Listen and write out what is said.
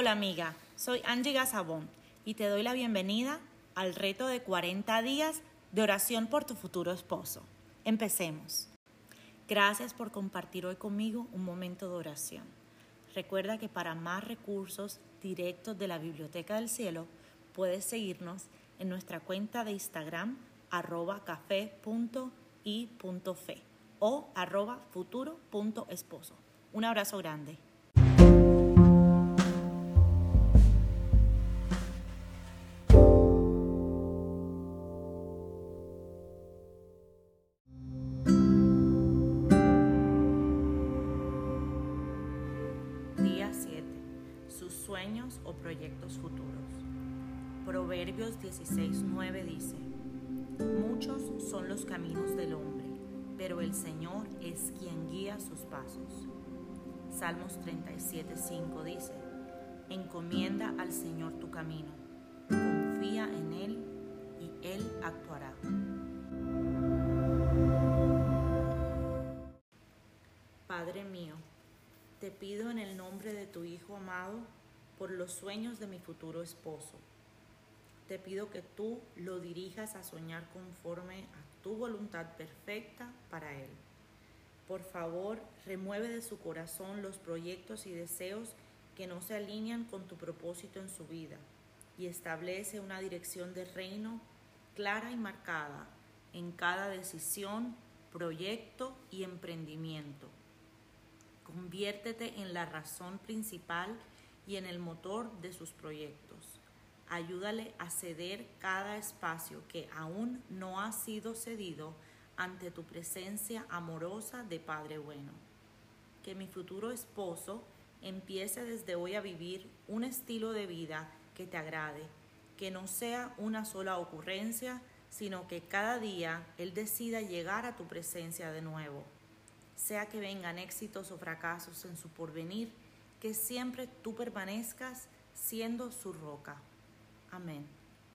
Hola amiga, soy Angie Gazabón y te doy la bienvenida al reto de 40 días de oración por tu futuro esposo. Empecemos. Gracias por compartir hoy conmigo un momento de oración. Recuerda que para más recursos directos de la Biblioteca del Cielo, puedes seguirnos en nuestra cuenta de Instagram arroba café.i.fe o arroba futuro.esposo. Un abrazo grande. Sus sueños o proyectos futuros. Proverbios 16:9 dice, Muchos son los caminos del hombre, pero el Señor es quien guía sus pasos. Salmos 37:5 dice, Encomienda al Señor tu camino, confía en Él y Él actuará. Padre mío, te pido en el nombre de tu Hijo amado por los sueños de mi futuro esposo. Te pido que tú lo dirijas a soñar conforme a tu voluntad perfecta para él. Por favor, remueve de su corazón los proyectos y deseos que no se alinean con tu propósito en su vida y establece una dirección de reino clara y marcada en cada decisión, proyecto y emprendimiento. Conviértete en la razón principal y en el motor de sus proyectos. Ayúdale a ceder cada espacio que aún no ha sido cedido ante tu presencia amorosa de Padre bueno. Que mi futuro esposo empiece desde hoy a vivir un estilo de vida que te agrade, que no sea una sola ocurrencia, sino que cada día Él decida llegar a tu presencia de nuevo sea que vengan éxitos o fracasos en su porvenir, que siempre tú permanezcas siendo su roca. Amén.